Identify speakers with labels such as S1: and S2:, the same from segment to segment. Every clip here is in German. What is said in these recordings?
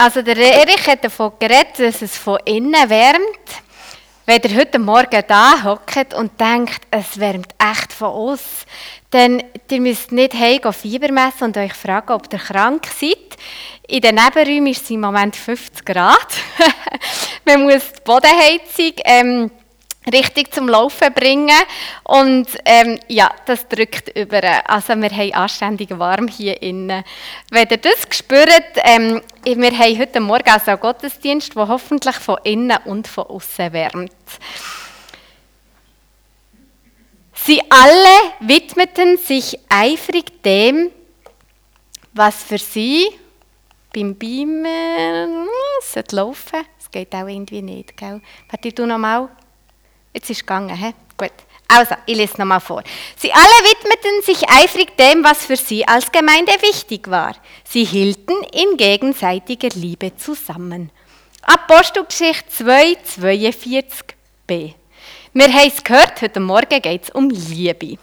S1: Also der Erich hat davon geredet, dass es von innen wärmt. Wenn ihr heute Morgen da hockt und denkt, es wärmt echt von uns, dann ihr müsst nicht heim Fieber messen und euch fragen, ob ihr krank seid. In den Nebenräumen ist es im Moment 50 Grad. Man muss die Bodenheizung ähm, richtig zum Laufen bringen. Und ähm, ja, das drückt über. Also wir haben anständig warm hier innen. Wenn ihr das spürt, ähm, wir haben heute Morgen also einen Gottesdienst, der hoffentlich von innen und von außen wärmt. Sie alle widmeten sich eifrig dem, was für sie beim Beamer es laufen. Es geht auch irgendwie nicht, gell? Warte, du noch mal. Jetzt ist es gegangen, he? Gut. Also, ich lese nochmal vor. Sie alle widmeten sich eifrig dem, was für sie als Gemeinde wichtig war. Sie hielten in gegenseitiger Liebe zusammen. Apostelgeschichte 2, 42b. Wir haben es gehört, heute Morgen geht es um Liebe.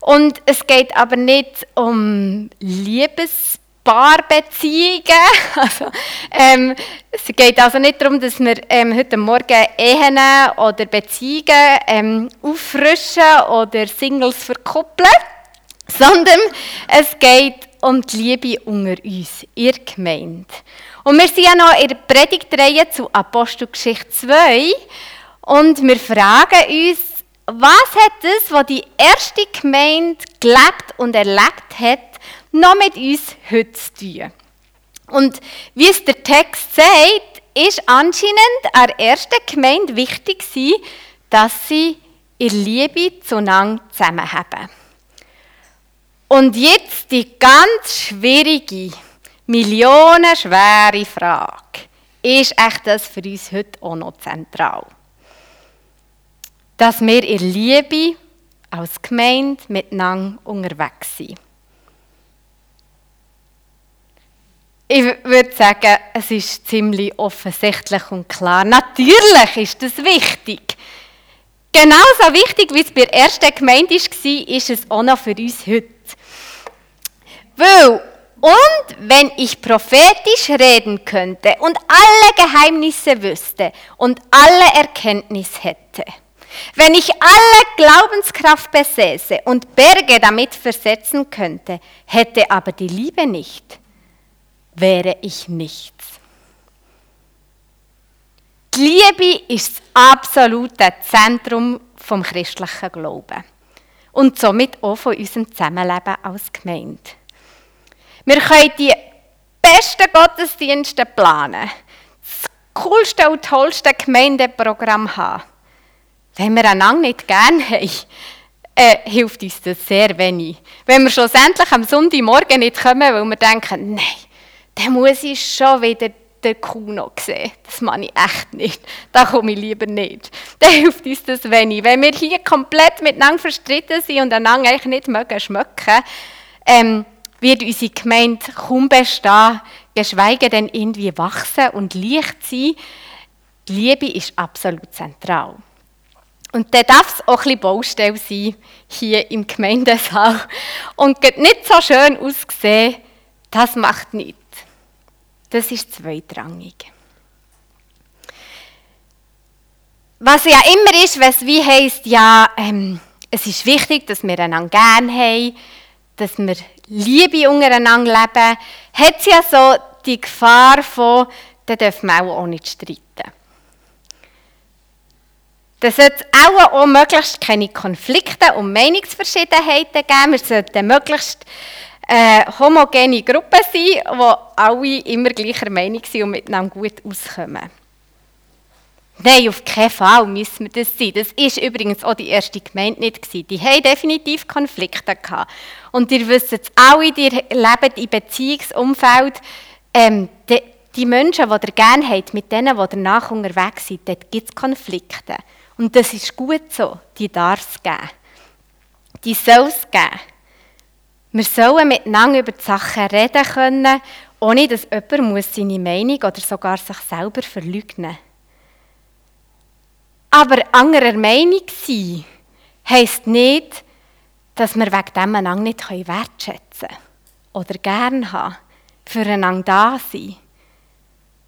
S1: Und es geht aber nicht um Liebes Paarbeziehungen. Also, ähm, es geht also nicht darum, dass wir ähm, heute Morgen Ehen oder Beziehungen ähm, auffrischen oder Singles verkuppeln, sondern es geht um die Liebe unter uns, ihr Gemeinde. Und wir sind ja noch in der Predigtreihe zu Apostelgeschichte 2 und wir fragen uns, was hat das, was die erste Gemeinde gelebt und erlebt hat, noch mit uns heute zu tun. Und wie es der Text sagt, ist anscheinend an der ersten Gemeinde wichtig dass sie ihre Liebe zueinander zusammenhaben. Und jetzt die ganz schwierige, millionenschwere Frage. Ist echt das für uns heute auch noch zentral? Dass wir in Liebe als Gemeinde miteinander unterwegs sind. Ich würde sagen, es ist ziemlich offensichtlich und klar. Natürlich ist das wichtig. Genauso wichtig, wie es bei der ersten Gemeinde war, ist es auch noch für uns heute. Weil, und wenn ich prophetisch reden könnte und alle Geheimnisse wüsste und alle Erkenntnis hätte, wenn ich alle Glaubenskraft besäße und Berge damit versetzen könnte, hätte aber die Liebe nicht, wäre ich nichts. Die Liebe ist das absolute Zentrum vom christlichen Glauben und somit auch von unserem Zusammenleben als Gemeinde. Wir können die besten Gottesdienste planen, das coolste und tollste Gemeindeprogramm haben. Wenn wir einander nicht gerne haben, äh, hilft uns das sehr wenig. Wenn wir schlussendlich am Sonntagmorgen nicht kommen, weil wir denken, nein, dann muss ich schon wieder den Kuno sehen. Das mache ich echt nicht. Da komme ich lieber nicht. Dann hilft uns das wenig. Wenn wir hier komplett miteinander verstritten sind und einander eigentlich nicht mögen schmecken, ähm, wird unsere Gemeinde kaum bestehen, geschweige denn irgendwie wachsen und leicht sein. Die Liebe ist absolut zentral. Und dann darf es auch ein bisschen Baustelle sein, hier im Gemeindesaal. Und nicht so schön aussehen, das macht nichts. Das ist zweitrangig. Was ja immer ist, was wie heisst, ja, ähm, es ist wichtig, dass wir einander gerne haben, dass wir Liebe untereinander leben, hat es ja so die Gefahr von, da dürfen wir auch nicht streiten. Da sollte auch, auch möglichst keine Konflikte und Meinungsverschiedenheiten geben. Wir sollten möglichst eine äh, homogene Gruppe sein, wo alle immer gleicher Meinung sind und miteinander gut auskommen. Nein, auf keinen Fall müssen wir das sein. Das war übrigens auch die erste Gemeinde nicht. Gewesen. Die haben definitiv Konflikte gehabt. Und ihr wisst es alle, die leben im Beziehungsumfeld, ähm, die, die Menschen, die ihr gerne habt, mit denen, die danach unterwegs sind, dort gibt es Konflikte. Und das ist gut so. Die darf es geben. Die soll es geben. Wir sollen miteinander über die Sachen reden können, ohne dass jemand muss seine Meinung oder sogar sich selber verleugnen muss. Aber anderer Meinung sein heisst nicht, dass wir wegen dem einander nicht wertschätzen können oder gern haben, füreinander da sein.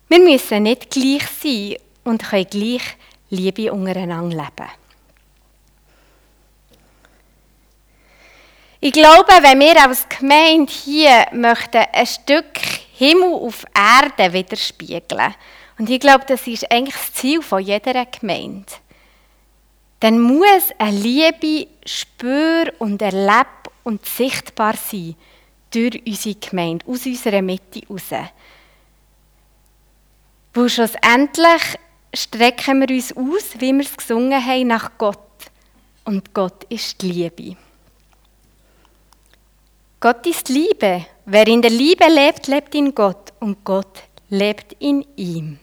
S1: Wir müssen nicht gleich sein und können gleich Liebe untereinander leben. Ich glaube, wenn wir als Gemeinde hier möchten ein Stück Himmel auf Erde widerspiegeln, und ich glaube, das ist eigentlich das Ziel von jeder Gemeinde, dann muss eine Liebe spür und erleb und sichtbar sein durch unsere Gemeinde, aus unserer Mitte heraus. Weil schlussendlich strecken wir uns aus, wie wir es gesungen haben, nach Gott. Und Gott ist die Liebe. Gott ist Liebe. Wer in der Liebe lebt, lebt in Gott und Gott lebt in ihm.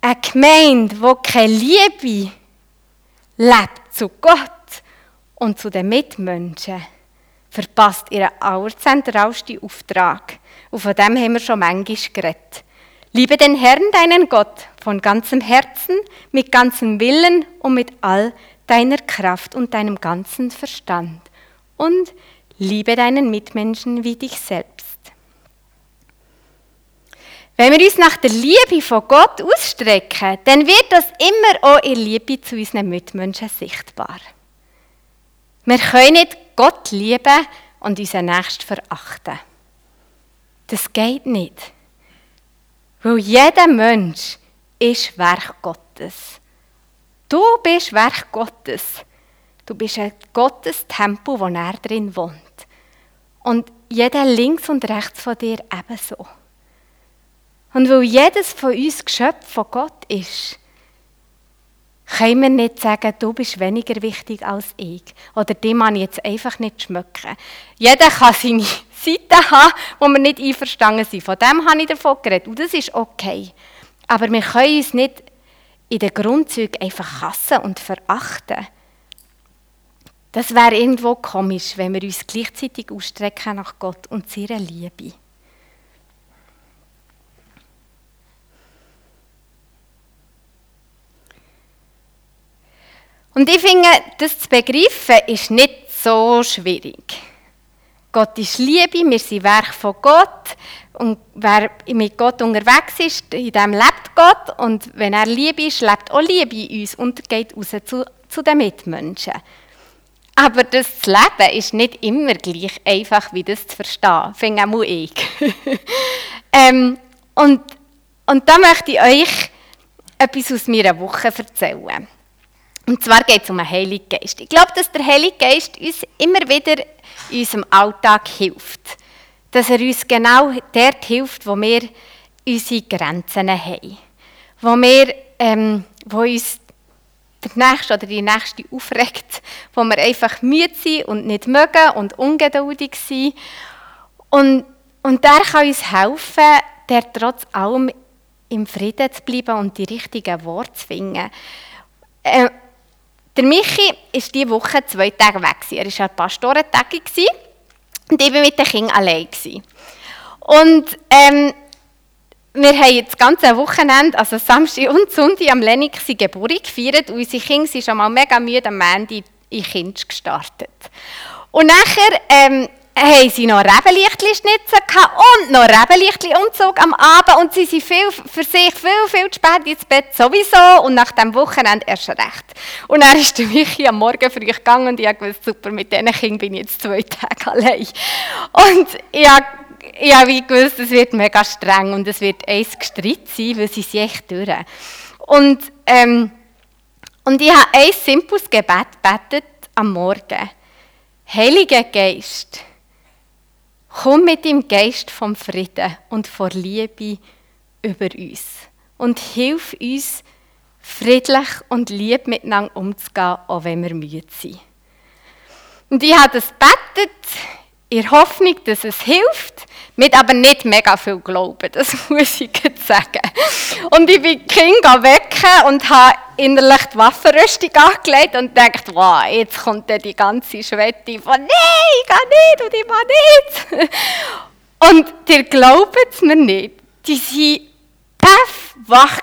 S1: Eine Gemeinde, wo keine Liebe lebt zu Gott und zu den Mitmenschen, verpasst ihren allerzentralsten Auftrag. Und von dem haben wir schon manchmal geredet. Liebe den Herrn, deinen Gott, von ganzem Herzen, mit ganzem Willen und mit all deiner Kraft und deinem ganzen Verstand. Und liebe deinen Mitmenschen wie dich selbst. Wenn wir uns nach der Liebe von Gott ausstrecken, dann wird das immer auch in Liebe zu unseren Mitmenschen sichtbar. Wir können nicht Gott lieben und unseren Nächsten verachten. Das geht nicht. Weil jeder Mensch ist Werk Gottes. Du bist Werk Gottes. Du bist ein Gottes Tempel, wo er drin wohnt. Und jeder links und rechts von dir ebenso. Und weil jedes von uns Geschöpf von Gott ist, können wir nicht sagen, du bist weniger wichtig als ich. Oder dem man jetzt einfach nicht schmücken. Jeder kann seine Seiten haben, wo wir nicht einverstanden sind. Von dem habe ich davon geredet. Und das ist okay. Aber wir können uns nicht in den Grundzügen einfach hassen und verachten. Das wäre irgendwo komisch, wenn wir uns gleichzeitig ausstrecken nach Gott und seiner Liebe. Und ich finde, das zu begreifen, ist nicht so schwierig. Gott ist Liebe, wir sind Werk von Gott. Und wer mit Gott unterwegs ist, in dem lebt Gott. Und wenn er Liebe ist, lebt auch Liebe in uns und geht raus zu, zu den Mitmenschen. Aber das Leben ist nicht immer gleich einfach, wie das zu verstehen. Finde auch ich. ähm, und, und da möchte ich euch etwas aus meiner Woche erzählen. Und zwar geht es um den Heiligen Geist. Ich glaube, dass der Heilige Geist uns immer wieder in unserem Alltag hilft. Dass er uns genau dort hilft, wo wir unsere Grenzen haben. Wo, wir, ähm, wo uns der Nächste oder die Nächste aufregt, wo wir einfach müde sind und nicht mögen und ungeduldig sind. Und, und der kann uns helfen, der trotz allem im Frieden zu bleiben und die richtigen Worte zu finden. Äh, der Michi war diese Woche zwei Tage weg. Er war an Pastorentagen und ich war mit den Kindern allein. Und ähm, wir haben das ganze Wochenende, also Samstag und Sonntag, am Lennox seine Geburt gefeiert und unsere Kinder sind schon mal mega müde am Ende in Kind gestartet. Und nachher ähm, haben sie noch Rebenlichtli-Schnitzel und noch Rebenlichtli-Umzug am Abend und sie sind viel, für sich viel, viel zu spät ins Bett sowieso und nach dem Wochenende erst recht. Und dann ist der Michi am Morgen früh gegangen und ich gewusst, super, mit diesen Kindern bin ich jetzt zwei Tage allein. Und ich ich habe gewusst, es wird mega streng und es wird eins gestritten sein, weil sie sind echt durch. Und, ähm, und ich habe ein simples Gebet betet am Morgen. Heiliger Geist, Komm mit dem Geist vom Frieden und vor Liebe über uns und hilf uns, friedlich und lieb miteinander umzugehen, auch wenn wir müde sind. Und ich habe das betet in Hoffnung, dass es hilft, mit aber nicht mega viel Glauben, das muss ich jetzt sagen. Und ich bin Kinder wecken und habe innerlich die Waffenrüstung angelegt und dachte, wow, jetzt kommt dann die ganze Schwette von «Nein, ich gehe nicht und ich mache nicht!» Und ihr glaubt es mir nicht, die waren paff wach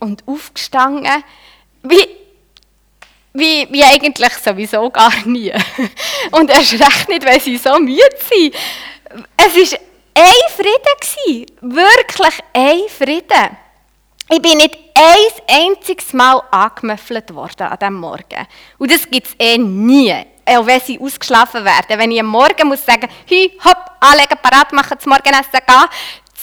S1: und aufgestanden, wie, wie, wie eigentlich sowieso gar nie. Und erst recht nicht, weil sie so müde sind. Es war ein Frieden, wirklich ein Frieden. Ich bin nicht ein einziges Mal angemöffelt worden an diesem Morgen. Und das gibt es eh nie. Auch wenn sie ausgeschlafen werden. Wenn ich am Morgen muss sagen, hü, hopp, anlegen, parat machen, zum Morgenessen gehen,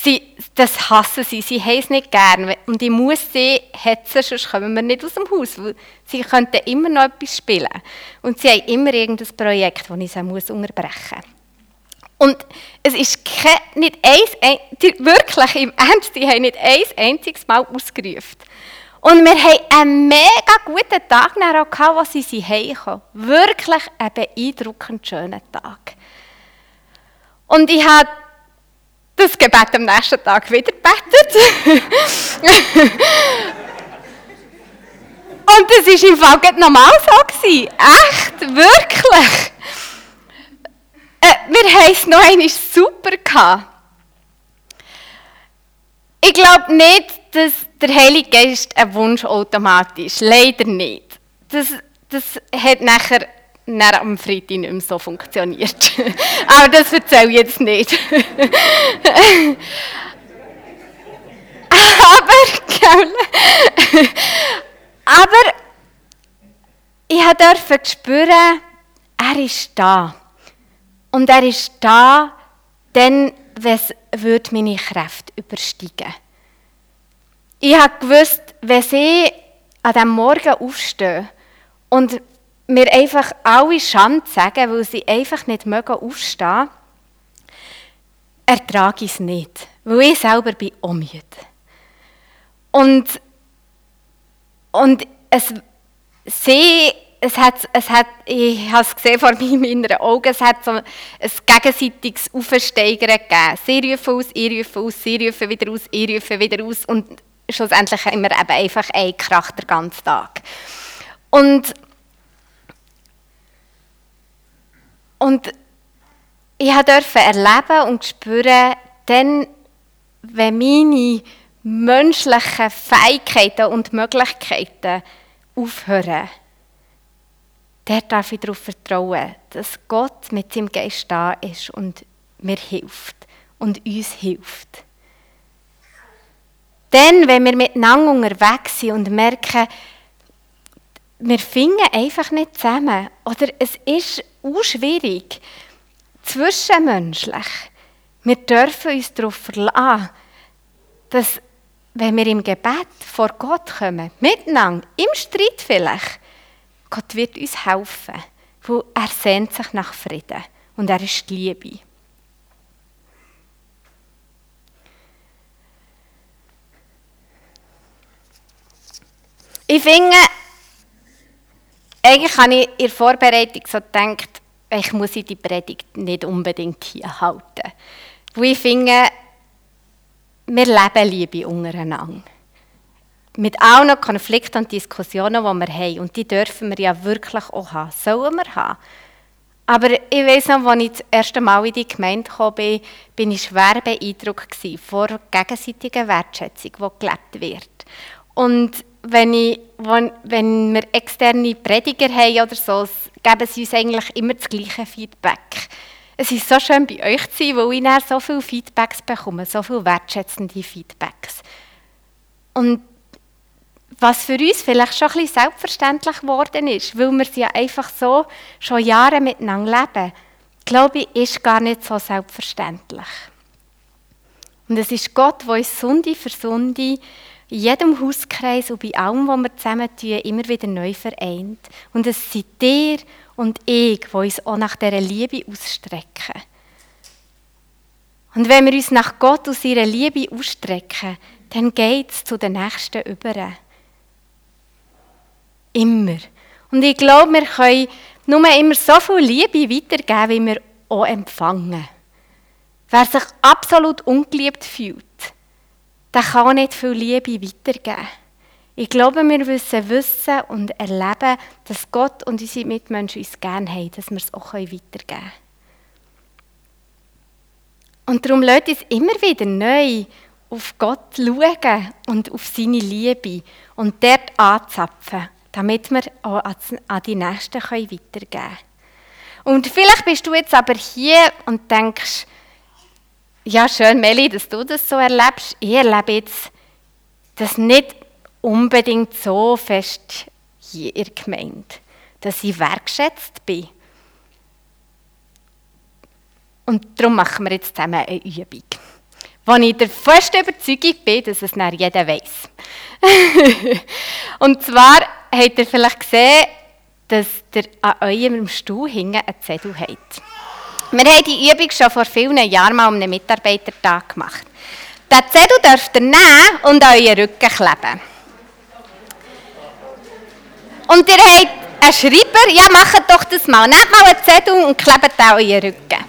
S1: sie, das hassen sie, sie haben es nicht gern. Und ich muss sie hetzen, sonst kommen wir nicht aus dem Haus, weil sie könnten immer noch etwas spielen. Und sie haben immer irgendein Projekt, das ich muss unterbrechen muss. Und es ist kein, nicht eins, ein, wirklich im Ernst, die haben nicht ein einziges Mal ausgerufen. Und wir haben einen mega guten Tag gehabt, als sie sie heimkamen. Wirklich einen beeindruckend schönen Tag. Und ich habe das Gebet am nächsten Tag wieder gebetet. Und das war im Fall normal so. Echt, wirklich. Äh, wir haben es noch einmal super gehabt. Ich glaube nicht, dass der Heilige Geist ein Wunsch automatisch. Leider nicht. Das, das hat nachher dann am Freitag nicht mehr so funktioniert. Aber das erzähle ich jetzt nicht. aber, aber ich durfte spüren, er ist da. Und er ist da, dann, wenn meine Kräfte übersteigen. Ich gewusst, wenn sie an diesem Morgen aufstehen und mir einfach alle Schande sagen, weil sie einfach nicht mögen aufstehen, ertrage ich es nicht, weil ich selber bin auch. Und, und es, sie, es hat, es hat, ich habe es gesehen vor meinen Augen, es hat so ein gegenseitiges Aufsteigern gegeben. Sie rufen aus, ich rufe aus, sie rufen wieder aus, ich rufe wieder aus und schlussendlich haben wir eben einfach einen Krach den ganzen Tag. Und Und ich durfte erleben und spüren, dann, wenn meine menschlichen Fähigkeiten und Möglichkeiten aufhören, der darf ich darauf vertrauen, dass Gott mit seinem Geist da ist und mir hilft und uns hilft. Dann, wenn wir miteinander unterwegs sind und merken, wir finden einfach nicht zusammen. Oder es ist auch schwierig, zwischenmenschlich. Wir dürfen uns darauf verlassen, dass, wenn wir im Gebet vor Gott kommen, miteinander, im Streit vielleicht, Gott wird uns helfen, weil er sehnt sich nach Frieden und er ist die Liebe. Ich finde, eigentlich habe ich in der Vorbereitung so gedacht, ich muss die Predigt nicht unbedingt hier halten. Weil ich finde, wir leben Liebe untereinander. Mit allen Konflikten und Diskussionen, die wir haben. Und die dürfen wir ja wirklich auch haben. Sollen wir haben. Aber ich weiß noch, als ich das erste Mal in die Gemeinde kam, bin ich schwer beeindruckt von der gegenseitigen Wertschätzung, die gelebt wird. Und wenn, ich, wenn wir externe Prediger haben oder so, geben sie uns eigentlich immer das gleiche Feedback. Es ist so schön, bei euch zu sein, weil ich so viele Feedbacks bekomme, so viele wertschätzende Feedbacks. Und was für uns vielleicht schon ein bisschen selbstverständlich geworden ist, weil wir ja einfach so schon Jahre miteinander leben, glaube ich, ist gar nicht so selbstverständlich. Und es ist Gott, der uns Sunde für Sunde in jedem Hauskreis und bei allem, was wir zusammen tun, immer wieder neu vereint. Und es sind dir und ich, die uns auch nach dieser Liebe ausstrecken. Und wenn wir uns nach Gott aus ihrer Liebe ausstrecken, dann geht es zu den Nächsten über. Immer. Und ich glaube, wir können nur immer so viel Liebe weitergeben, wie wir auch empfangen. Wer sich absolut ungeliebt fühlt, der kann nicht viel Liebe weitergeben. Ich glaube, wir müssen wissen und erleben, dass Gott und unsere Mitmenschen uns gerne haben, dass wir es auch weitergeben können. Und darum lässt uns immer wieder neu auf Gott schauen und auf seine Liebe und dort anzapfen, damit wir auch an die Nächsten weitergeben können. Und vielleicht bist du jetzt aber hier und denkst, ja, schön, Meli, dass du das so erlebst. Ich erlebe jetzt das nicht unbedingt so fest hier in der dass ich wertschätzt bin. Und darum machen wir jetzt zusammen eine Übung, wo ich der festen Überzeugung bin, dass es nicht jeder weiß. Und zwar habt ihr vielleicht gesehen, dass ihr an eurem Stuhl hinten einen Zettel habt. Wir haben die Übung schon vor vielen Jahren mal um einen Mitarbeitertag gemacht. Den Zettel dürft ihr nehmen und an euren Rücken kleben. Und ihr habt einen Schreiber, ja, macht doch das mal. Nehmt mal einen Zettel und klebt an euren Rücken.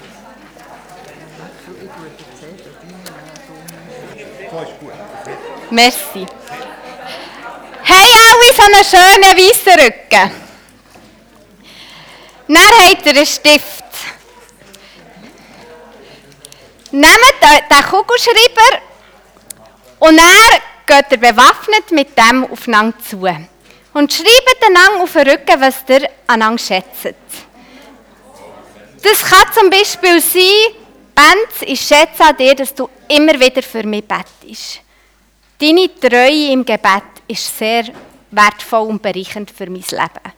S1: Merci. Hey, alle so einen schönen weißen Rücken. Dann habt ihr einen Stift. Nehmt den Kugelschreiber und dann geht ihr bewaffnet mit dem aufeinander zu. Und schreibt einander auf den Rücken, was ihr einander schätzt. Das kann zum Beispiel sein, Benz, ich schätze an dir, dass du immer wieder für mich bettest. Deine Treue im Gebet ist sehr wertvoll und bereichernd für mein Leben.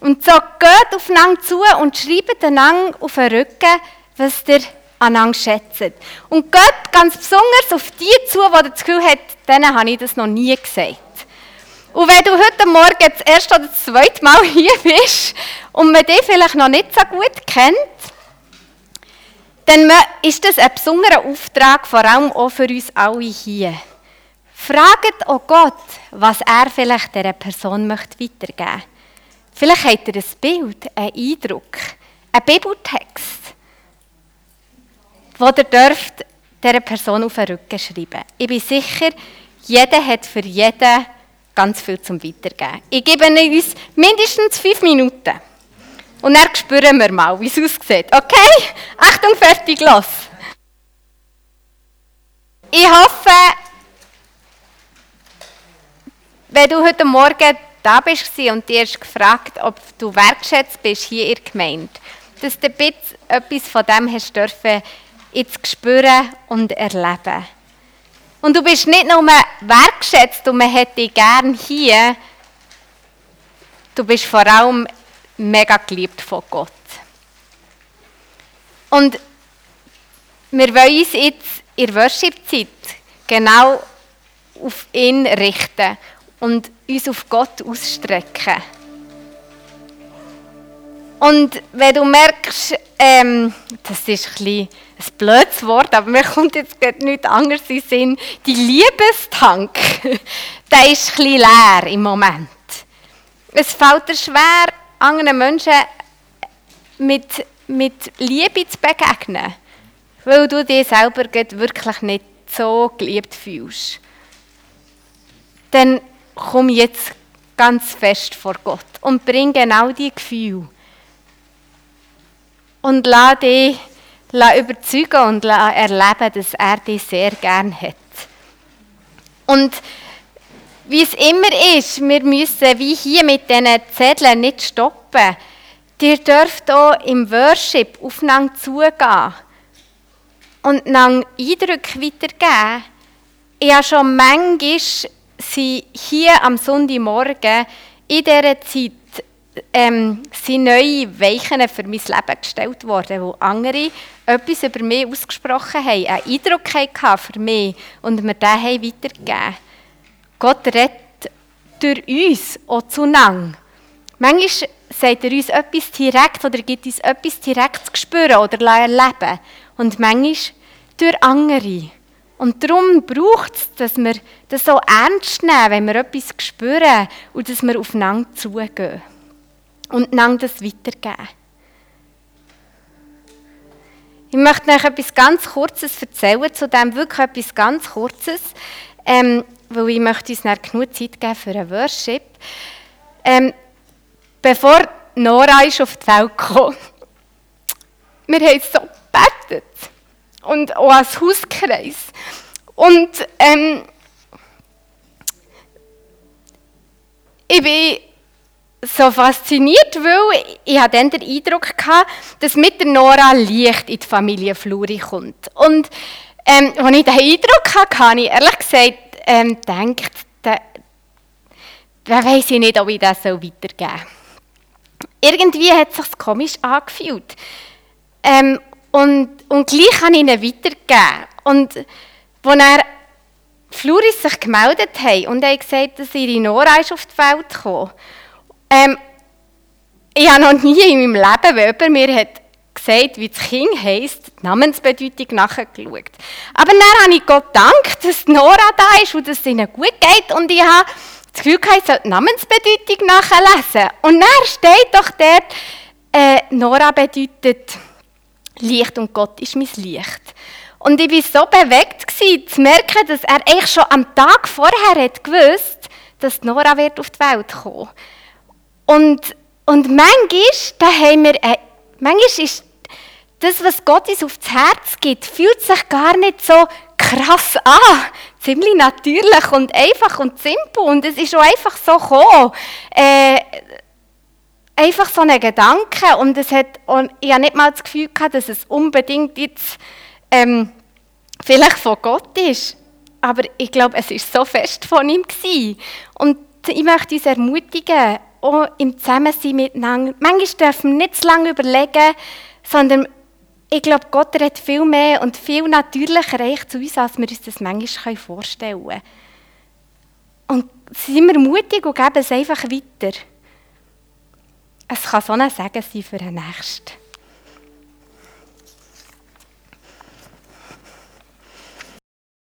S1: Und so geht aufeinander zu und schreibt einander auf den Rücken, was ihr einander schätzt. Und geht ganz besonders auf die zu, die das Gefühl haben, denen habe ich das noch nie gesagt. Und wenn du heute Morgen das erste oder das zweite Mal hier bist und man dich vielleicht noch nicht so gut kennt, dann ist das ein besonderer Auftrag, vor allem auch für uns alle hier. Fragt auch Gott, was er vielleicht dieser Person möchte weitergeben möchte. Vielleicht hat er ein Bild, einen Eindruck, einen Bibeltext, wo ihr dürft dieser Person auf den Rücken schreiben. Ich bin sicher, jeder hat für jeden ganz viel zum Weitergeben. Ich gebe uns mindestens fünf Minuten. Und dann spüren wir mal, wie es aussieht. Okay? Achtung, fertig, los! Ich hoffe, wenn du heute Morgen da bist und dir hast gefragt, ob du wertschätzt bist hier in der Gemeinde, dass du etwas von dem hast dürfen jetzt spüren und erleben. Und du bist nicht nur wertschätzt und man hat dich gern hier, du bist vor allem mega geliebt von Gott. Und wir wollen uns jetzt in der Worship-Zeit genau auf ihn richten und uns auf Gott ausstrecken. Und wenn du merkst, ähm, das ist ein, bisschen ein blödes Wort, aber mir kommt jetzt nichts anderes in den Sinn, die Liebestank, der ist ein bisschen leer im Moment. Es fällt dir schwer, anderen Menschen mit, mit Liebe zu begegnen, weil du dich selber wirklich nicht so geliebt fühlst. Dann komm jetzt ganz fest vor Gott und bring genau die Gefühle. Und lass dich überzeugen und erleben, dass er dich sehr gern hat. Und wie es immer ist, wir müssen wie hier mit diesen Zetteln nicht stoppen. Ihr dürft auch im Worship aufeinander zugehen und einander Eindrücke weitergeben. Ich habe schon manchmal sind hier am Sonntagmorgen in dieser Zeit ähm, sind neue Weichen für mein Leben gestellt worden, wo andere etwas über mich ausgesprochen haben, einen Eindruck hatten für mich und mir weitergegeben haben. Gott redet durch uns auch zueinander. Manchmal sagt er uns etwas direkt oder gibt uns etwas direkt zu spüren oder erleben. Und manchmal durch andere. Und darum braucht es, dass wir das so ernst nehmen, wenn wir etwas spüren und dass wir aufeinander zugehen. Und einander das weitergeben. Ich möchte euch etwas ganz Kurzes erzählen, zu dem wirklich etwas ganz Kurzes, ähm, weil ich möchte uns nicht genug Zeit geben für einen Worship. Ähm, bevor Nora ist auf die Welt kam, wir haben so gebetet und auch als Hauskreis. Und ähm, ich bin so fasziniert, weil ich hatte dann den Eindruck, hatte, dass mit der Nora Licht in die Familie Fluri kommt. Und ähm, als ich diesen Eindruck hatte, habe ich ehrlich gesagt ähm, gedacht, da, da weiss ich nicht, ob ich das weitergeben soll. Irgendwie hat es sich komisch angefühlt. Ähm, und, und gleich habe ich ihn weitergegeben. Und als er Fluris sich gemeldet haben und haben gesagt, dass ihre Nora ist auf die Welt gekommen ähm, ich habe noch nie in meinem Leben, wenn jemand mir hat gesagt, wie das Kind heisst, die Namensbedeutung nachgeschaut. Aber dann habe ich Gott gedankt, dass Nora da ist und dass es ihnen gut geht und ich habe das Gefühl gehabt, ich soll die Namensbedeutung nachlesen. Und dann steht doch dort, äh, Nora bedeutet Licht und Gott ist mein Licht. Und ich war so bewegt, gewesen, zu merken, dass er eigentlich schon am Tag vorher hat gewusst, dass Nora wird auf die Welt kommen Und, und manchmal, da haben wir, äh, manchmal ist das, was Gott uns aufs Herz gibt, fühlt sich gar nicht so krass an. Ziemlich natürlich und einfach und simpel. Und es ist auch einfach so gekommen. Äh, einfach so ein Gedanke. Und, es hat, und ich habe nicht mal das Gefühl gehabt, dass es unbedingt jetzt ähm, vielleicht von Gott ist. Aber ich glaube, es ist so fest von ihm gewesen. Und ich möchte uns ermutigen, auch im Zusammensein miteinander. Manchmal dürfen wir nicht zu lange überlegen, sondern ich glaube, Gott redet viel mehr und viel natürlicher reicht zu uns, als wir uns das manchmal vorstellen können. Und sind wir mutig und geben es einfach weiter. Es kann so ein Segen sein für den Nächsten.